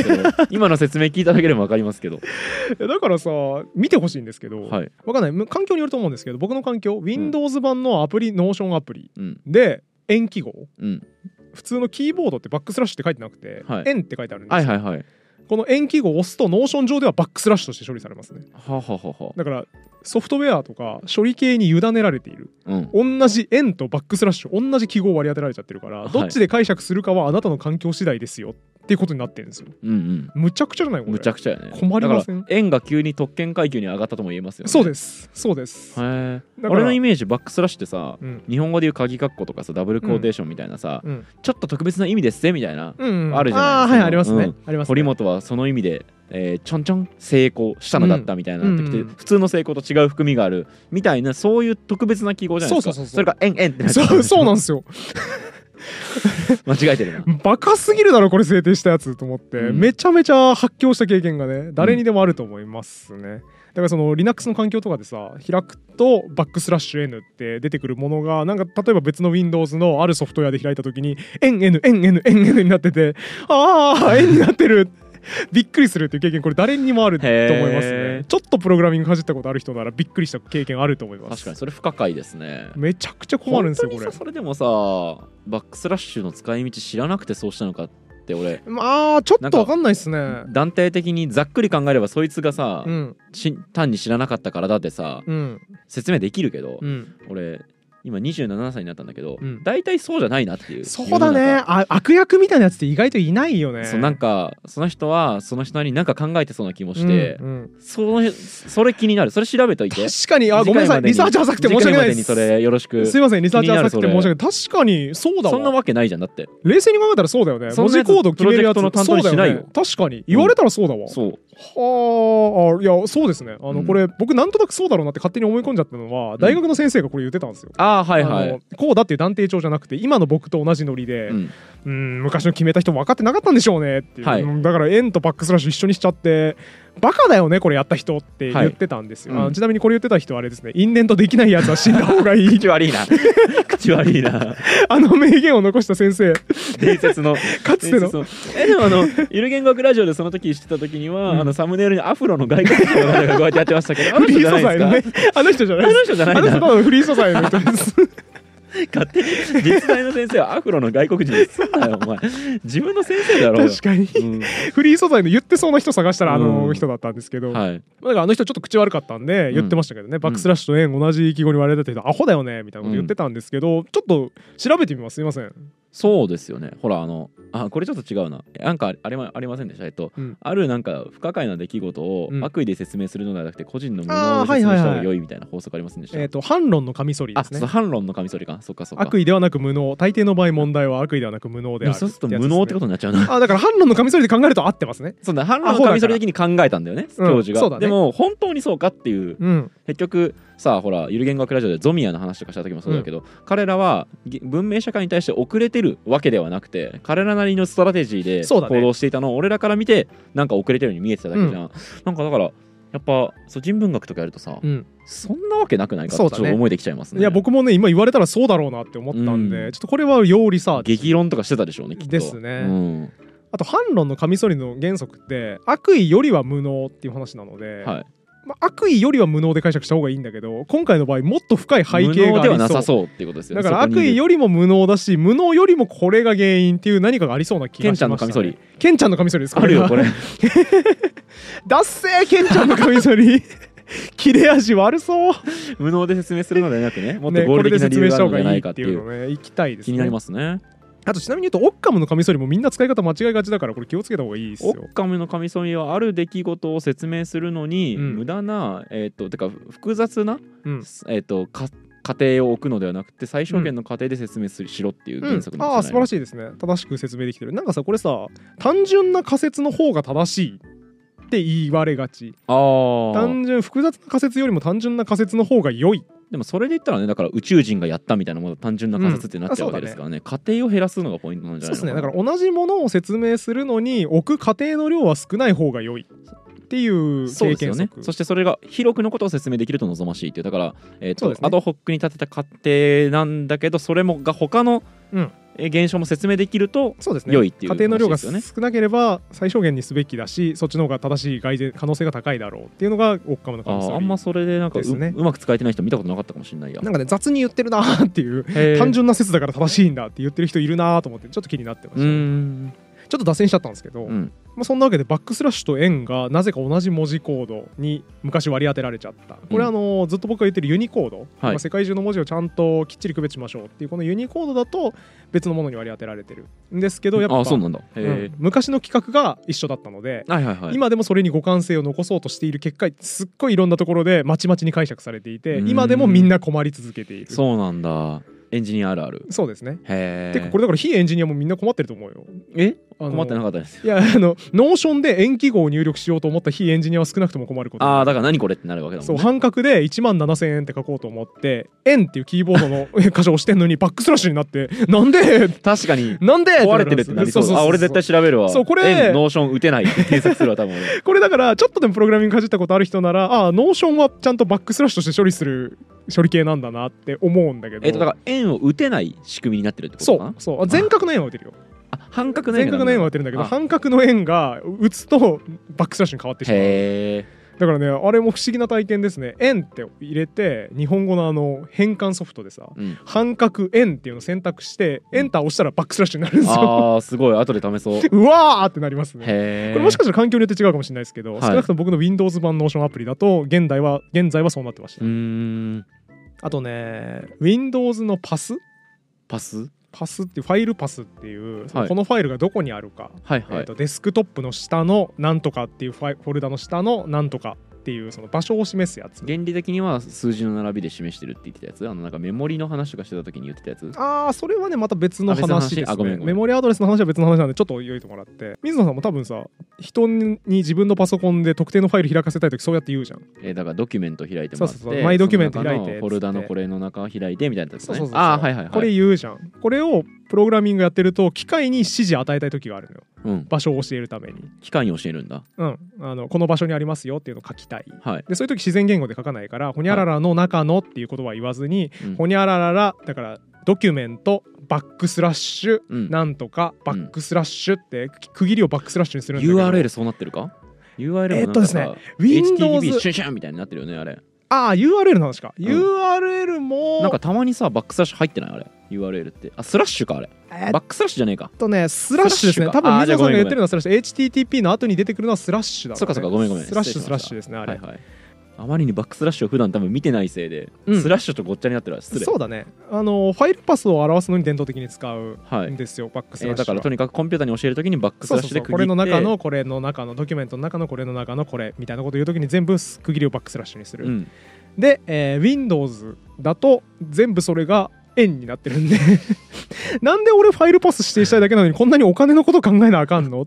今の説明聞いただけでもわかりますけど。[LAUGHS] だからさ見てほしいんですけど、はい。わかんない。む環境によると思うんですけど僕の環境 Windows 版のアプリ、ノーションアプリうん。で円記号うん普通のキーボードってバックスラッシュって書いてなくて、はい。円って書いてあるんですよ、はいはいはい。この円記号を押すとノーション上ではバックスラッシュとして処理されますね。はははは。だからソフトウェアとか処理系に委ねられている。うん。同じ円とバックスラッシュ同じ記号を割り当てられちゃってるから、はい。どっちで解釈するかはあなたの環境次第ですよっていうことになってるんですよ。うんうん。むちゃくちゃじゃないこれ。むちゃくちゃやね。困りません？だから円が急に特権階級に上がったとも言えますよね。そうです。そうです、へ俺のイメージバックスラッシュってさうん。日本語でいう鍵括弧とかさダブルコーテーションみたいなさ、うん。ちょっと特別な意味ですぜみたいな、うんうん。あるじゃない？あーはいありますね、うん。ありますね。堀本はその意味で、えーちょんちょん成功したのだったみたいなのってきて、うん。うん普通の成功と違う含みがあるみたいなそういう特別な記号じゃないですか？そうそうそうそう。れが「円円」ってなっそうそうなんですよ [LAUGHS] 間違えてるな。バカすぎるだろこれ制定したやつと思って、うん。めちゃめちゃ発狂した経験がね誰にでもあると思いますね、だからその Linux の環境とかでさ開くとバックスラッシュ N って出てくるものがなんか例えば別の Windows のあるソフトウェアで開いた時に NN NN NN になっててああ N になってるびっくりするっていう経験これ誰にもあると思いますね。ちょっとプログラミングかじったことある人ならびっくりした経験あると思います。確かにそれ不可解ですね。めちゃくちゃ困るんですよこれ。それでもさバックスラッシュの使い道知らなくてそうしたのかって俺。まあちょっとわかんないっすね。断定的にざっくり考えればそいつがさ、うん。し単に知らなかったからだってさうん。説明できるけど、うん。俺今27歳になったんだけど、うん。大体そうじゃないなっていう。そうだね。あ悪役みたいなやつって意外といないよね。そうなんかその人はその人なりになんか考えてそうな気もして、うんうん。そのそれ気になる。それ調べといて。確かに。あごめんなさい。リサーチ浅くて申し訳ない。ですそれよろしく。すいませんリサーチ浅くて申し訳ない。確かにそうだわ。そんなわけないじゃんだって。冷静に考えたらそうだよね。文字コード決めるやつの担当にしないよ。ね確かに。言われたらそうだわ、そう。はあいやそうですね。あの、うん。これ僕なんとなくそうだろうなって勝手に思い込んじゃったのは、大学の先生がこれ言ってたんですよ。ああはいはい、こうだっていう断定帳じゃなくて今の僕と同じノリで、うん、うん昔の決めた人分かってなかったんでしょうねっていう、はい。うんだから円とバックスラッシュ一緒にしちゃってバカだよねこれやった人って言ってたんですよ、はいうんちなみにこれ言ってた人はあれですね因縁とできないやつは死んだ方がいい。口悪いな。[LAUGHS] 口悪いな。あの名言を残した先生。伝説の。[LAUGHS] かつての。えでもあのゆる言語学ラジオでその時してた時には、うん。あのサムネイルにアフロの外国人の方がこうやってやってましたけどあのフリー人じゃないあの人じゃないあの人じゃないあの人たなだのフリー素材の人です [LAUGHS] 勝手に実在の先生はアフロの外国人。ですんなよお前。自分の先生だろ確かに。うん。フリー素材の言ってそうな人探したらあのうん。人だったんですけど、はい。だからあの人ちょっと口悪かったんで言ってましたけどね、バックスラッシュと円同じ記号に割れててアホだよねみたいなこと言ってたんですけど、ちょっと調べてみます。すいません、そうですよね。ほらあのあこれちょっと違うな。なんかありまありませんでした？えっとうん。あるなんか不可解な出来事をうん。悪意で説明するのではなくて個人の無能で説明した方がはいはいはい。良いみたいな法則ありませんでした、えっ、と反論のカミソリですね。あそう反論のカミソリか。そっかそっか。悪意ではなく無能大抵の場合問題は悪意ではなく無能であるそうすると無能ってこととになっちゃうな。あだから反論のカミソリで考えると合ってますね。そうだ反論のカミソリ的に考えたんだよねうん。教授が、そうだね。でも本当にそうかっていう。うん。結局さあほらゆる言語学ラジオでゾミアの話とかした時もそうだけど、彼らはぎ文明社会に対して遅れてるわけではなくて彼らなりのストラテジーで行動していたのを俺らから見てなんか遅れてるように見えてただけじゃん、なんかだからやっぱそう人文学とかやるとさ、うん。そんなわけなくないかってちょっと思えてきちゃいますね。いや僕もね今言われたらそうだろうなって思ったんで、うん。ちょっとこれは要リサーチ激論とかしてたでしょうねきっと。ですね。うん。あと反論のカミソリの原則って悪意よりは無能っていう話なので、はい、まあ、悪意よりは無能で解釈した方がいいんだけど今回の場合もっと深い背無景がありそう。能ではなさそうっていうことですだから悪意よりも無能だし無能よりもこれが原因っていう何かがありそうな気ケンちゃんがしました、ね、のカミソリ。ケンちゃんのカミソリ。ですあるよこれ。[LAUGHS] ダッセーケンちゃんのカミソリ。[LAUGHS] 切れ味悪そう。無能で説明するのではなくねもっとねこれで合理的な理説明した方由があるのではないがいいってかっていういうのね行きたいですね。気になりますねあとちなみに言うとオッカムのカミソリもみんな使い方間違いがちだからこれ気をつけた方がいいですオよッカムのカミソリはある出来事を説明するのに、うん。無駄なえっ、とてか複雑な、うん。えっ、とか過程を置くのではなくて最小限の過程で説明する、しろっていううん原則なんああ素晴らいしいですね。正しく説明できてる。なんかさこれさ単純な仮説の方が正しいって言われがち。単純複雑な仮説よりも単純な仮説の方が良いでもそれで言ったらねだから宇宙人がやったみたいなもの単純な仮説ってなっちゃうわけですからね,、過程を減らすのがポイントなんじゃそうですかなだから同じものを説明するのに置く過程の量は少ない方が良い。っていうそうですよ経験則ね。そしてそれが広くのことを説明できると望ましいっていう。だから、えーとねアドホックに立てた過程なんだけどそれもが他の、うんえー現象も説明できるとそうですね。良いっていう家庭の量が少なければ最小限にすべきだしそっちの方が正しい外然可能性が高いだろうっていうのがオッカムの可能性。あーあんまそれでなんかう,、ね。うまく使えてない人見たことなかったかもしれないやなんかね雑に言ってるなーっていう単純な説だから正しいんだって言ってる人いるなーと思ってちょっと気になってました、んちょっと脱線しちゃったんですけど、うん。まあ、そんなわけでバックスラッシュと円がなぜか同じ文字コードに昔割り当てられちゃった。これはあのずっと僕が言ってるユニコード、まあ世界中の文字をちゃんときっちり区別しましょうっていうこのユニコードだと別のものに割り当てられてる。んですけどやっぱあーそうなんだ。へうん。え、昔の規格が一緒だったので、はいはいはい。今でもそれに互換性を残そうとしている結果すっごいいろんなところでまちまちに解釈されていてうん。今でもみんな困り続けている。そうなんだエンジニアあるある。そうですね。へえてかこれだから非エンジニアもみんな困ってると思うよ。え？困ってなかったですいやあのノーションで円記号を入力しようと思った非エンジニアは少なくとも困ることああだから何これってなるわけだもんね。そう半角で1万7000円って書こうと思って「円」っていうキーボードの [LAUGHS] 箇所を押してんのにバックスラッシュになってなんで？確かに。なんで？壊れてるってなりそう。あ俺絶対調べるわ。そうこれ円ノーション打てない。って検索するわ多分俺。[LAUGHS] これだからちょっとでもプログラミングかじったことある人ならああ Notion はちゃんとバックスラッシュとして処理する処理系なんだなって思うんだけど。えっとだから円を打てない仕組みになってるってことかな？そうそう。あ全角の円は打てるよ。あ半角の全角の円はは打てるんだけどあ。半角の円が打つとバックスラッシュに変わってしまう。だからねあれも不思議な体験ですね。円って入れて日本語のあの変換ソフトでさうん。半角円っていうのを選択してエンター押したらバックスラッシュになるんですよ。あーすごい。後で試そう。[LAUGHS] うわーってなりますね。これもしかしたら環境によって違うかもしれないですけど、はい。少なくとも僕の Windows 版ノーションアプリだと現代は現在はそうなってました、うーんあとね Windows のパス？パス？パスっていうファイルパスっていう、はい。このファイルがどこにあるか、えー、はい。はいとデスクトップの下のなんとかっていうファイフォルダの下のなんとかっていうその場所を示すやつ。原理的には数字の並びで示してるって言ってたやつ？あのなんかメモリの話とかしてた時に言ってたやつ？ああそれはねまた別の話話？ですね。メモリアドレスの話は別の話なんでちょっと言いてもらって。水野さんも多分さ人に自分のパソコンで特定のファイル開かせたい時そうやって言うじゃん。えーだからドキュメント開いてもらってそうそうそうマイドキュメント開いてフォルダのこれの中を開いてみたいなやつね。そうそうそうああはいはいはい。これ言うじゃん。これをプログラミングやってると機械に指示与えたい時があるのよ。うん場所を教えるために。機械に教えるんだ。うん。あのこの場所にありますよっていうのを書きたい。はい。でそういう時自然言語で書かないからほにゃららの中のっていう言葉は言わずに、うん。ほにゃらららだからドキュメントバックスラッシュ、うん。なんとかバックスラッシュって区切りをバックスラッシュにするんだけど。URL そうなってるか？URL えっとですね Windows シュンシュンみたいになってるよねあれああ URL の話か、ん。URL も。なんかたまにさバックスラッシュ入ってないあれ？URL って。あスラッシュかあれ。えバックスラッシュじゃねえか。っとねスラッシュですね。スラッシュか。あー多分水野さんがじゃあごめんごめん。言ってるのはスラッシュ。HTTP の後に出てくるのはスラッシュだろねそうかそうかごめんごめん。スラッシュス失礼しましたラッシュですねあれ、はいはいあまりにバックスラッシュを普段多分見てないせいで、うん。スラッシュとごっちゃになってるわ失礼。そうだね。あのファイルパスを表すのに伝統的に使うはい。んですよ、バックスえーラッシだからとにかくコンピューターに教えるときにバックスそうそうそうこラッシュで区切ってれの中のこれの中のドキュメントの中のこれの中のこれみたいなことを言うときに全部区切りをバックスラッシュにする、うん、で、えー Windows だと全部それが円になってるんで。[LAUGHS] なんで俺ファイルパス指定したいだけなのにこんなにお金のこと考えなあかんの？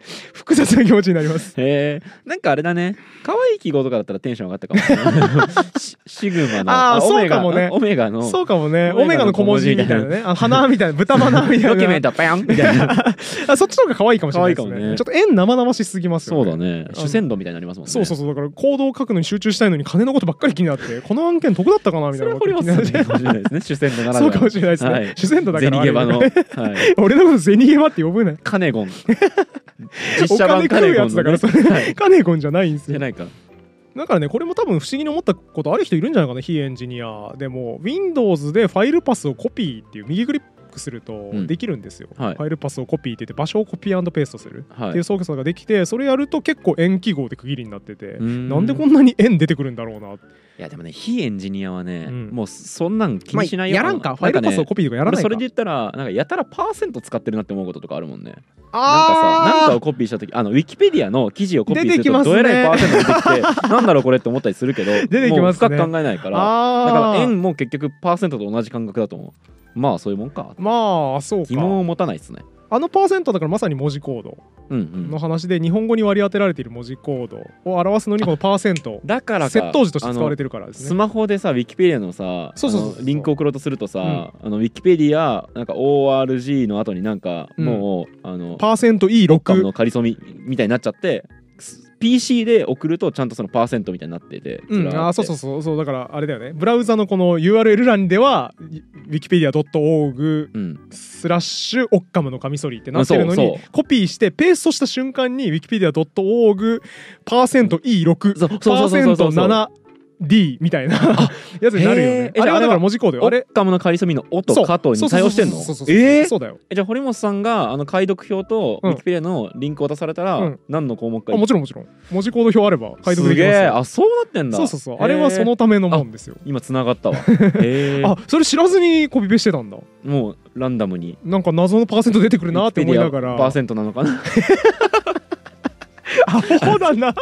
[LAUGHS] 複雑な気持ちになります。へえなんかあれだね。可愛い記号とかだったらテンション上がったかもしれないシシグマのあそうかもね。オメガのそうかもね。オメガの小文字みたいなね。あ花みたいな豚花みたいな。ドキュメントパヤンみたいな。[LAUGHS] あそっちの方が可愛いかもしれないですね。ね。ちょっと円生々しすぎますよね。そうだね。主戦度みたいになりますもんね。そうそうそう。だからコードを書くのに集中したいのに金のことばっかり気になって。この案件得だったかなみたいなそれは掘りますね。主戦度ならそうかもしれないですね、はい主戦度だかゼらニゲバの、はい、[LAUGHS] 俺のことゼニゲバって呼ぶねカネゴン実お写版金食うやつだからそれ、はい。カネゴンじゃないんですよ。じゃないか。だからねこれも多分不思議に思ったことある人いるんじゃないかな非エンジニア。でも Windows でファイルパスをコピーっていう右クリックするとうん。できるんですよ、はい。ファイルパスをコピーって言って場所をコピーペーストする。はい。っていう操作ができてそれやると結構円記号で区切りになっててなんでこんなに円出てくるんだろうな。いやでもね非エンジニアはね、うん。もうそんなん気にしないよ、まあやらんか。ファイルパスをコピーとかやらないか。俺それで言ったらなんかやたらパーセント使ってるなって思うこととかあるもんね。なんかさなんかをコピーした時あのウィキペディアの記事をコピーするとどえらいパーセント [LAUGHS] 出てきてなんだろうこれって思ったりするけど出てきますね。もう深く考えないから。だから円も結局パーセントと同じ感覚だと思うまあそういうもんか。まあそうか。疑問を持たないですね。あのパーセントだからまさに文字コード。うんうん。の話で日本語に割り当てられている文字コードを表すのにこのパーセント。だからか窃盗時として使われててるからですスねマホでさウィキペディアのさそうそう。そうリンク送ろうとするとさ、あのウィキペディアなんか ORG の後になんかうん。もう、あのパーセントロッカム E6 の仮ソミみたいになっちゃってす PC で送るとちゃんとそのパーセントみたいになってて,て、うん、あそうそうそうそうだからあれだよね。ブラウザのこの URL 欄では wikipedia.org、う、スラッシュオッカムのカミソリってなってるのに、コピーしてペーストした瞬間に wikipedia.org パーセント E6 パーセント7 D みたいなやつになるよね。あれはだから文字コードよ。あれ？カムのカリソミの「お」と「か」とに対応してんの？ええ、そうだよ。じゃあ堀本さんがあの解読表とウィキペディアのリンクを出されたら、何の項目か、もちろんもちろん。文字コード表あれば解読できますすげえあそうなってんだ。そうそうそう。あれはそのためのもんですよ。今つながったわ。[LAUGHS] あそれ知らずにコピペしてたんだ。もうランダムに。なんか謎のパーセント出てくるなって思いながら。パーセントなのかな？[LAUGHS] アホだな。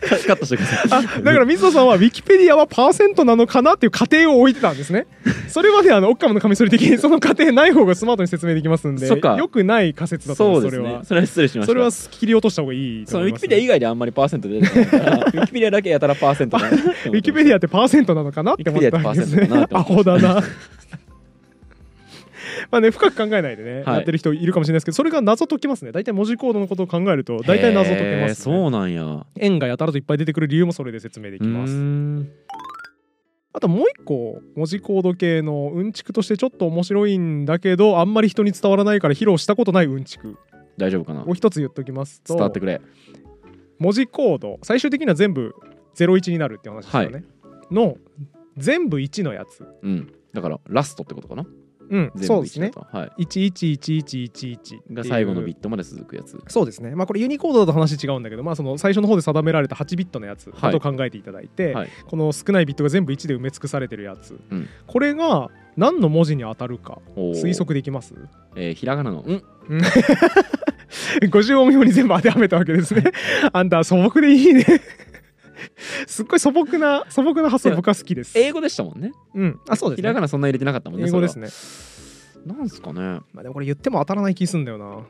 カカットしてください。あだから水野さんはウィキペディアはパーセントなのかなっていう過程を置いてたんですね。それまであのオッカムのカミソリ的にその過程ない方がスマートに説明できますんでそっか。よくない仮説だと思そうですうそれは。ねそれは失礼しました。それは切り落とした方がいいとそのウィキペディア以外であんまりパーセント出てこない。からウィキペディアだけやたらパーセント [LAUGHS] ウィキペディアってパーセントなのかなって思ったんですね。アホだな [LAUGHS] [LAUGHS] まあね深く考えないでね、はい。やってる人いるかもしれないですけどそれが謎解きますね。大体文字コードのことを考えると大体謎解けます、ね、そうなんや。円がやたらといっぱい出てくる理由もそれで説明できます。うーん。あともう一個文字コード系のうんちくとしてちょっと面白いんだけどあんまり人に伝わらないから披露したことないうんちく。大丈夫かな？を一つ言っときますと。伝わってくれ。文字コード最終的には全部01になるって話ですよね、の全部1のやつ。うん。だからラストってことかな？うんそうですね。はい。111111が最後のビットまで続くやつ。そうですね。まあこれユニコードだと話違うんだけどまあその最初の方で定められた8ビットのやつと考えていただいて、はい。この少ないビットが全部1で埋め尽くされてるやつ、うん。これが何の文字に当たるか推測できます？えーひらがなの「ん」[LAUGHS] 50音表に全部当てはめたわけですね。[LAUGHS] あんた素朴でいいね。[LAUGHS] すっごい素朴な素朴な発想僕は好きです。英語でしたもんね。うん、あそうですね。ひらがなそんな入れてなかったもんね英語ですね。ね。なんすかね。まあでもこれ言っても当たらない気すんだよな。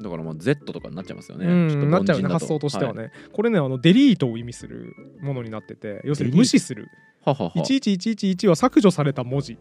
だからまあ Z とかになっちゃいますよね。なっちゃうね発想としてはね。これねあのデリートを意味するものになってて要するに無視する。ははは。11111は削除された文字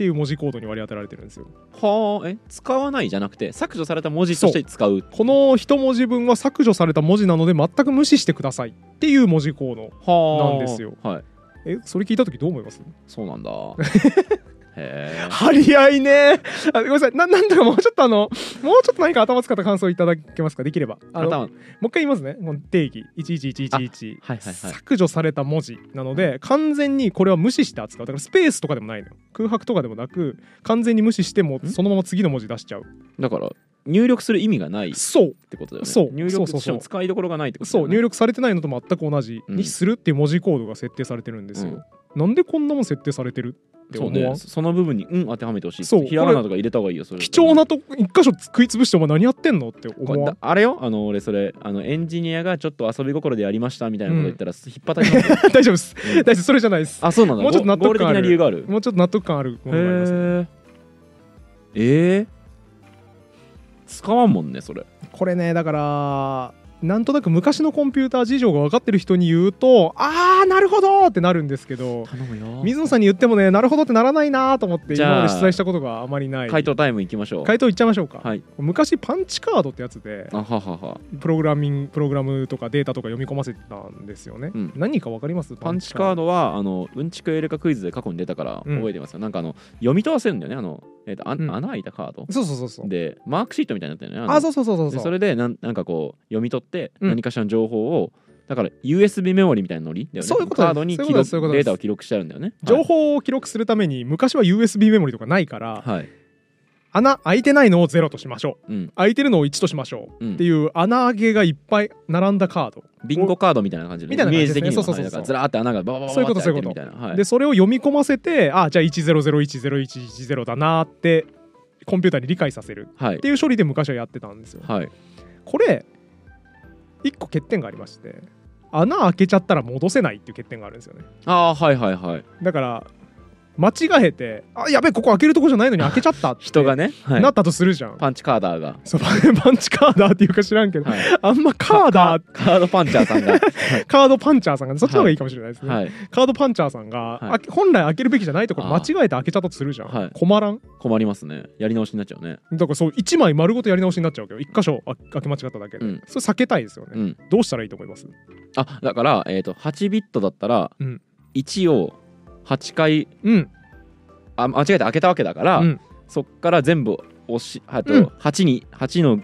っていう文字コードに割り当てられてるんですよ。はあえ使わないじゃなくて削除された文字として使う。この一文字分は削除された文字なので全く無視してくださいっていう文字コード。はあなんですよ。はいえそれ聞いた時どう思います？そうなんだ [LAUGHS] 張り合いね。あごめんなさい。ななんとかもうちょっとあのもうちょっと何か頭使った感想いただけますか？できれば。あのも頭う一回言いますね。もう定義。11111はいはいはい。削除された文字なので完全にこれは無視して扱う。だからスペースとかでもないのよ。空白とかでもなく完全に無視してもん？そのまま次の文字出しちゃう。だから入力する意味がないっそう。てことだよね。そう。入力そうそうそう。しても使いどころがないってことだそう。入力されてないのと全く同じにするっていう文字コードが設定されてるんですよ、なんでこんなもん設定されてる？ってそう思わん？ねその部分に「うん」当てはめてほしい。そうひらがなとか入れた方がいいよそれ。貴重なとこ一箇所食い潰してお前何やってんのって思わ。んだあれよ？あの俺それあのエンジニアがちょっと遊び心でやりましたみたいなこと言ったら、引っ張たき [LAUGHS] 大丈夫です。うん。大丈夫それじゃないです。あそうなんだもうちょっと納得感ある。な理由がある？もうちょっと納得感ある。ものがありますへええー、使わんもんねそれ。これねだからなんとなく昔のコンピューター事情が分かってる人に言うとあーなるほどってなるんですけど水野さんに言ってもねなるほどってならないなと思って今まで出題したことがあまりない。回答タイムいきましょう。回答いっちゃいましょうか、はい。昔パンチカードってやつでプログラミングプログラムとかデータとか読み込ませてたんですよね、うん。何か分かります？パンチカードはあのうんちくエレカクイズで過去に出たからうん。覚えてます。よ、なんかあの読み通せるんだよね。あの、えーとあうん。穴開いたカード。そうそうそうそう。でマークシートみたいになってるよね。のあそうそうそうそうでそう。それでなんなんかこう読み取ってうん。何かしらの情報を、だから USB メモリみたいなのりだよね。そういうことカードにデータを記録してあるんだよね。情報を記録するために昔は USB メモリとかないから、はい、はい穴開いてないのを0としましょう。うん。開いてるのを1としましょう、うんっていう穴開けがいっぱい並んだカード。ビンゴカードみたいな感じで、みたいなイメー感じですねそうそうそうそう。ずらーって穴がバババババそういうことって開いてるみたいなはいでそれを読み込ませてあじゃあ100101110だなってコンピューターに理解させるはいっていう処理で昔はやってたんですよはいこれ1個欠点がありまして穴開けちゃったら戻せないっていう欠点があるんですよね。ああはいはいはい。だから間違えて「あやべえここ開けるとこじゃないのに開けちゃった」って人がね、はい。なったとするじゃん、パンチカーダーが、そう [LAUGHS] パンチカーダーっていうか知らんけど、はい、あんまカーダーカードパンチャーさんが、カードパンチャーさんがそっちの方がいいかもしれないですね、はい、カードパンチャーさんが、本来開けるべきじゃないところ間違えて開けちゃったとするじゃん、はい。困らん？困りますね。やり直しになっちゃうね。だからそう1枚丸ごとやり直しになっちゃうけど1箇所あ開け間違っただけで、うん。それ避けたいですよね、うん。どうしたらいいと思います？あだから、えー、と8ビットだったら、うん。1を8回うん。あ間違えて開けたわけだから、うん。そっから全部押しあと、うん。8に8の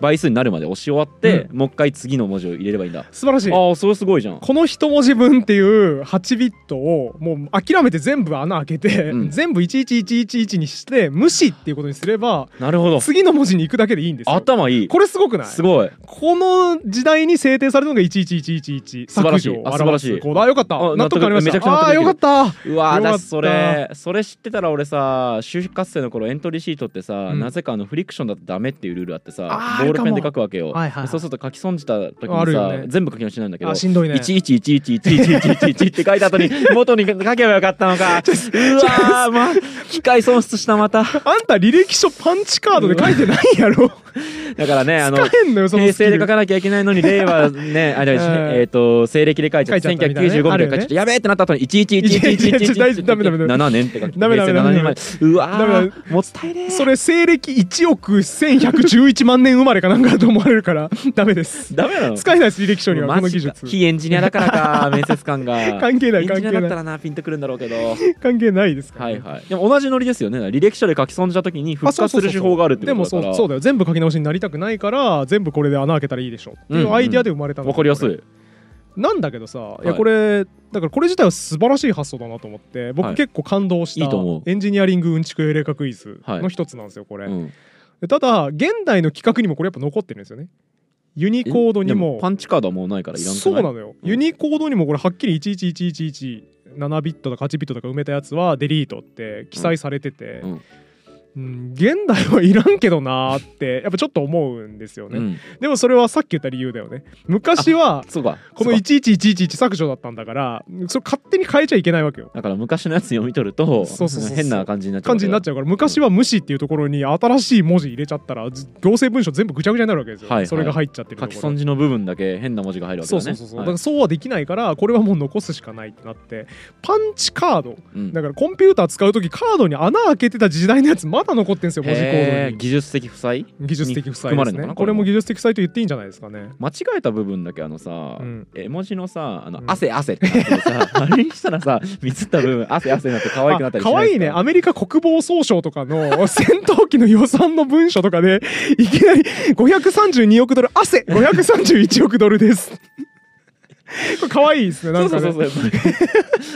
倍数になるまで押し終わって、もう一回次の文字を入れればいいんだ。素晴らしい。ああそれすごいじゃん。この一文字分っていう8ビットをもう諦めて全部穴開けて、うん。全部11111にして無視っていうことにすればなるほど。次の文字に行くだけでいいんですよ。頭いい。これすごくない？すごい。この時代に制定されたのが11111素晴らしい。削除をあ素晴らしい。表す。コードあよかった。あ納得ありました。あーよかった。うわーだそれそれ知ってたら俺さ就活生の頃エントリーシートってさ、うん。なぜかあのフリクションだとダメっていうルールあってさあーボールペンで書くわけよ、はいはいはい。そうすると書き損じた時にさ、ね。全部書き直しになるんだけどあしんどいね。11111111って書いた後に元に書けばよかったのかうわーまあ機械損失したまたあんた履歴書パンチカードで書いてないやろだからねあの平成で書かなきゃいけないのに令和ねあれ、うんえっ、と西暦で書いちゃって書いちゃったみたいなね1995あるよね年で書いちゃって、やべえってなった後にいやいや111111ダメダメダメ7年って書いてダメダメ平成7年前うわもったいねえそれ西暦1億1111万年生まれかなんかだと思われるから [LAUGHS] ダメです。ダメなの？使えないです履歴書にはこの技術。非エンジニアだからか [LAUGHS] 面接官が。関係ないエンジニアだった関係ないらなピンとくるんだろうけど。関係ないですからね。はいはい。でも同じノリですよね。履歴書で書き損じた時に復活する手法があるってでもことだから。そうそうだよ。全部書き直しになりたくないから全部これで穴開けたらいいでしょ。っていうアイディアで生まれたの、わかりやすい。なんだけどさ、い、やはいこれだからこれ自体は素晴らしい発想だなと思って僕はい。結構感動した。エンジニアリングうんちくエレカクイズの一つなんですよこれ、うん。でただ現代の企画にもこれやっぱ残ってるんですよね。ユニコードにでもパンチカードはもうないからいらんそうなのよ、うん。ユニコードにもこれはっきり111117ビットとか8ビットとか埋めたやつはデリートって記載されてて、うんうん現代はいらんけどなーってやっぱちょっと思うんですよね、うん。でもそれはさっき言った理由だよね。昔はこのそうか。1111削除だったんだからそれ勝手に変えちゃいけないわけよ。だから昔のやつ読み取るとそうそう変な感じになっちゃう感じになっちゃうから昔は無視っていうところに新しい文字入れちゃったらず行政文書全部ぐちゃぐちゃになるわけですよ、はいはい。それが入っちゃってると書き損じの部分だけ変な文字が入るわけだね。そうそうそうそう、はい。だからそうはできないからこれはもう残すしかないってなって。パンチカード。うん。だからコンピューター使う時カードに穴開けてた時代のやつまだ残ってんですよ文字コードに。技術的負債？技術的負債ですね。これも技術的負債と言っていいんじゃないですかね。間違えた部分だけあのさ、うん。絵文字のさあの、うん。汗汗ってさ [LAUGHS] あれにしたらさミスった部分汗汗になって可愛くなったりし可愛いね。アメリカ国防総省とかの [LAUGHS] 戦闘機の予算の文書とかでいきなり532億ドル汗531億ドルです [LAUGHS] これ可愛いですねなんかね。そうそうそうそ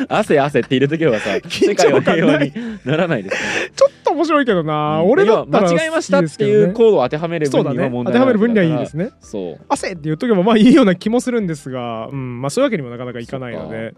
う。[LAUGHS] 汗汗って入れとけばさ緊世界は平和にならないですねちょっと面白いけどな、俺だったら要は間違えましたっていうコードを当てはめる分には問当てはめる分にはいいねですね。そう。汗って言っとけばまあいいような気もするんですが、うん。まあ、そういうわけにもなかなかいかないので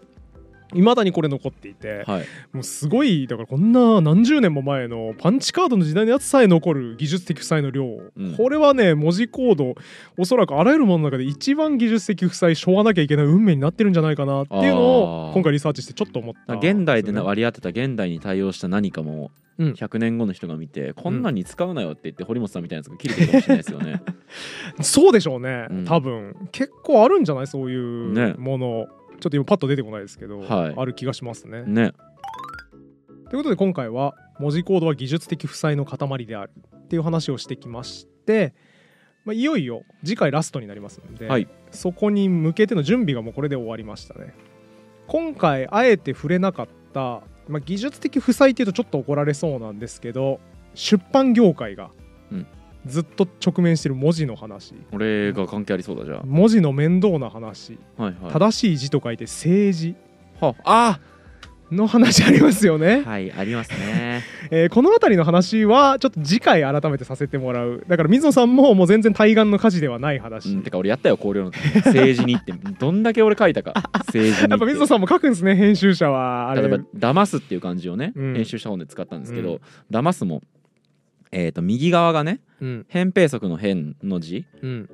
いまだにこれ残っていてはい。もうすごいだからこんな何十年も前のパンチカードの時代のやつさえ残る技術的負債の量、うん。これはね文字コードおそらくあらゆるものの中で一番技術的負債しょわなきゃいけない運命になってるんじゃないかなっていうのを今回リサーチしてちょっと思ったね、現代でな割り当てた現代に対応した何かもうん。100年後の人が見て、こんなんに使うなよって言って堀本さんみたいなやつが切れてるかもしれないですよね。[LAUGHS] そうでしょうね、うん。多分。結構あるんじゃない？そういね。うもの、ちょっと今パッと出てこないですけど、はいある気がしますね。ねということで今回は文字コードは技術的負債の塊であるっていう話をしてきまして、まあ、いよいよ次回ラストになりますので、はいそこに向けての準備がもうこれで終わりましたね。今回あえて触れなかった、まあ、技術的負債っていうとちょっと怒られそうなんですけど出版業界がうんずっと直面してる文字の話。俺が関係ありそうだじゃ文字の面倒な話。あはいはい。正しい字と書いて政治。はあ。の話ありますよね、はいありますね。[LAUGHS] えーこの辺りの話はちょっと次回改めてさせてもらう。だから水野さんももう全然対岸の火事ではない話、うん、てか俺やったよ考慮の時政治にって。どんだけ俺書いたか。[LAUGHS] 政治にやっぱ水野さんも書くんですね編集者は。あれ。例えば「騙す」っていう漢字をね、うん。編集した本で使ったんですけどうん「騙す」も、えー、と右側がねうん。扁平足の「扁」の字。うん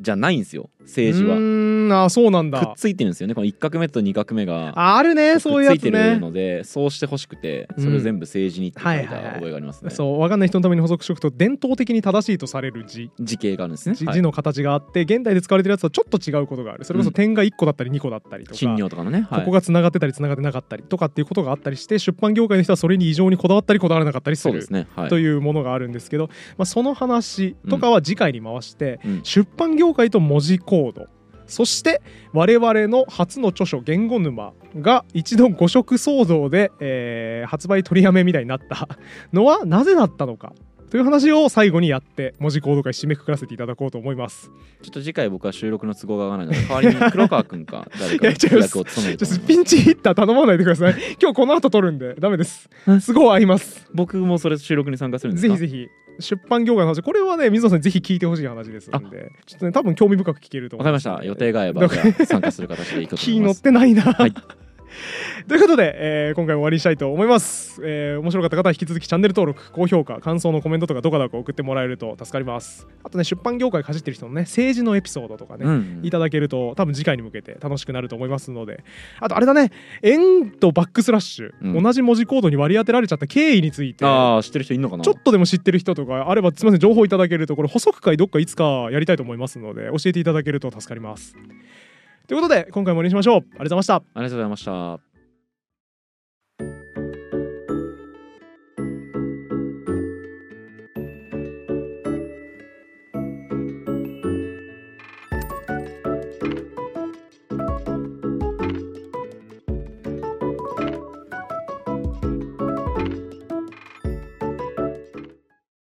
じゃないんですよ政治は。うーんあそうなんくっだついてるんですよねこの1画目と2画目が。ああるねくそういうやつっついてるねのでそうしてほしくてうん。それを全部政治にって書いた覚えがありますね。そう分かんない人のために補足しておくと伝統的に正しいとされる字。字形があるんですね。はい。字字の形があって現代で使われてるやつとちょっと違うことがある。それこそうん点が1個だったり2個だったりとか、とかのねはい。ここがつながってたりつながってなかったりとかっていうことがあったりして出版業界の人はそれに異常にこだわったりこだわらなかったりする。そうですね。はい。というものがあるんですけど、まあ、その話とかは次回に回して、うん。出版業界と文字コードそして我々の初の著書「言語沼」が一度誤植騒動で、えー発売取りやめみたいになったのは [LAUGHS] なぜだったのか？という話を最後にやって文字コード会締めくくらせていただこうと思います。ちょっと次回僕は収録の都合が合わないので代わりに黒川くんか [LAUGHS] 誰か役を務めるピンチヒッター頼まないでください。今日この後撮るんでダメですうん。すごい合います。僕もそれ収録に参加するんですか？ぜひぜひ出版業界の話。これはね水野さんにぜひ聞いてほしい話ですので。ちょっとね多分興味深く聞けると思いまわかりますした。予定が合えば参加する形でいくと思 [LAUGHS] 気乗っいますてないな、はい [LAUGHS] ということで、えー今回も終わりにしたいと思います、えー面白かった方は引き続きチャンネル登録高評価感想のコメントとかどかどか送ってもらえると助かります。あとね出版業界かじってる人のね政治のエピソードとかね、うん。いただけると多分次回に向けて楽しくなると思いますので。あとあれだね円とバックスラッシュ、うん。同じ文字コードに割り当てられちゃった経緯について。ああ知ってる人いんのかな？ちょっとでも知ってる人とかあればすみません情報いただけるとこれ補足会どっかいつかやりたいと思いますので教えていただけると助かりますということで今回も終わりにしましょう。ありがとうございました。ありがとうございました。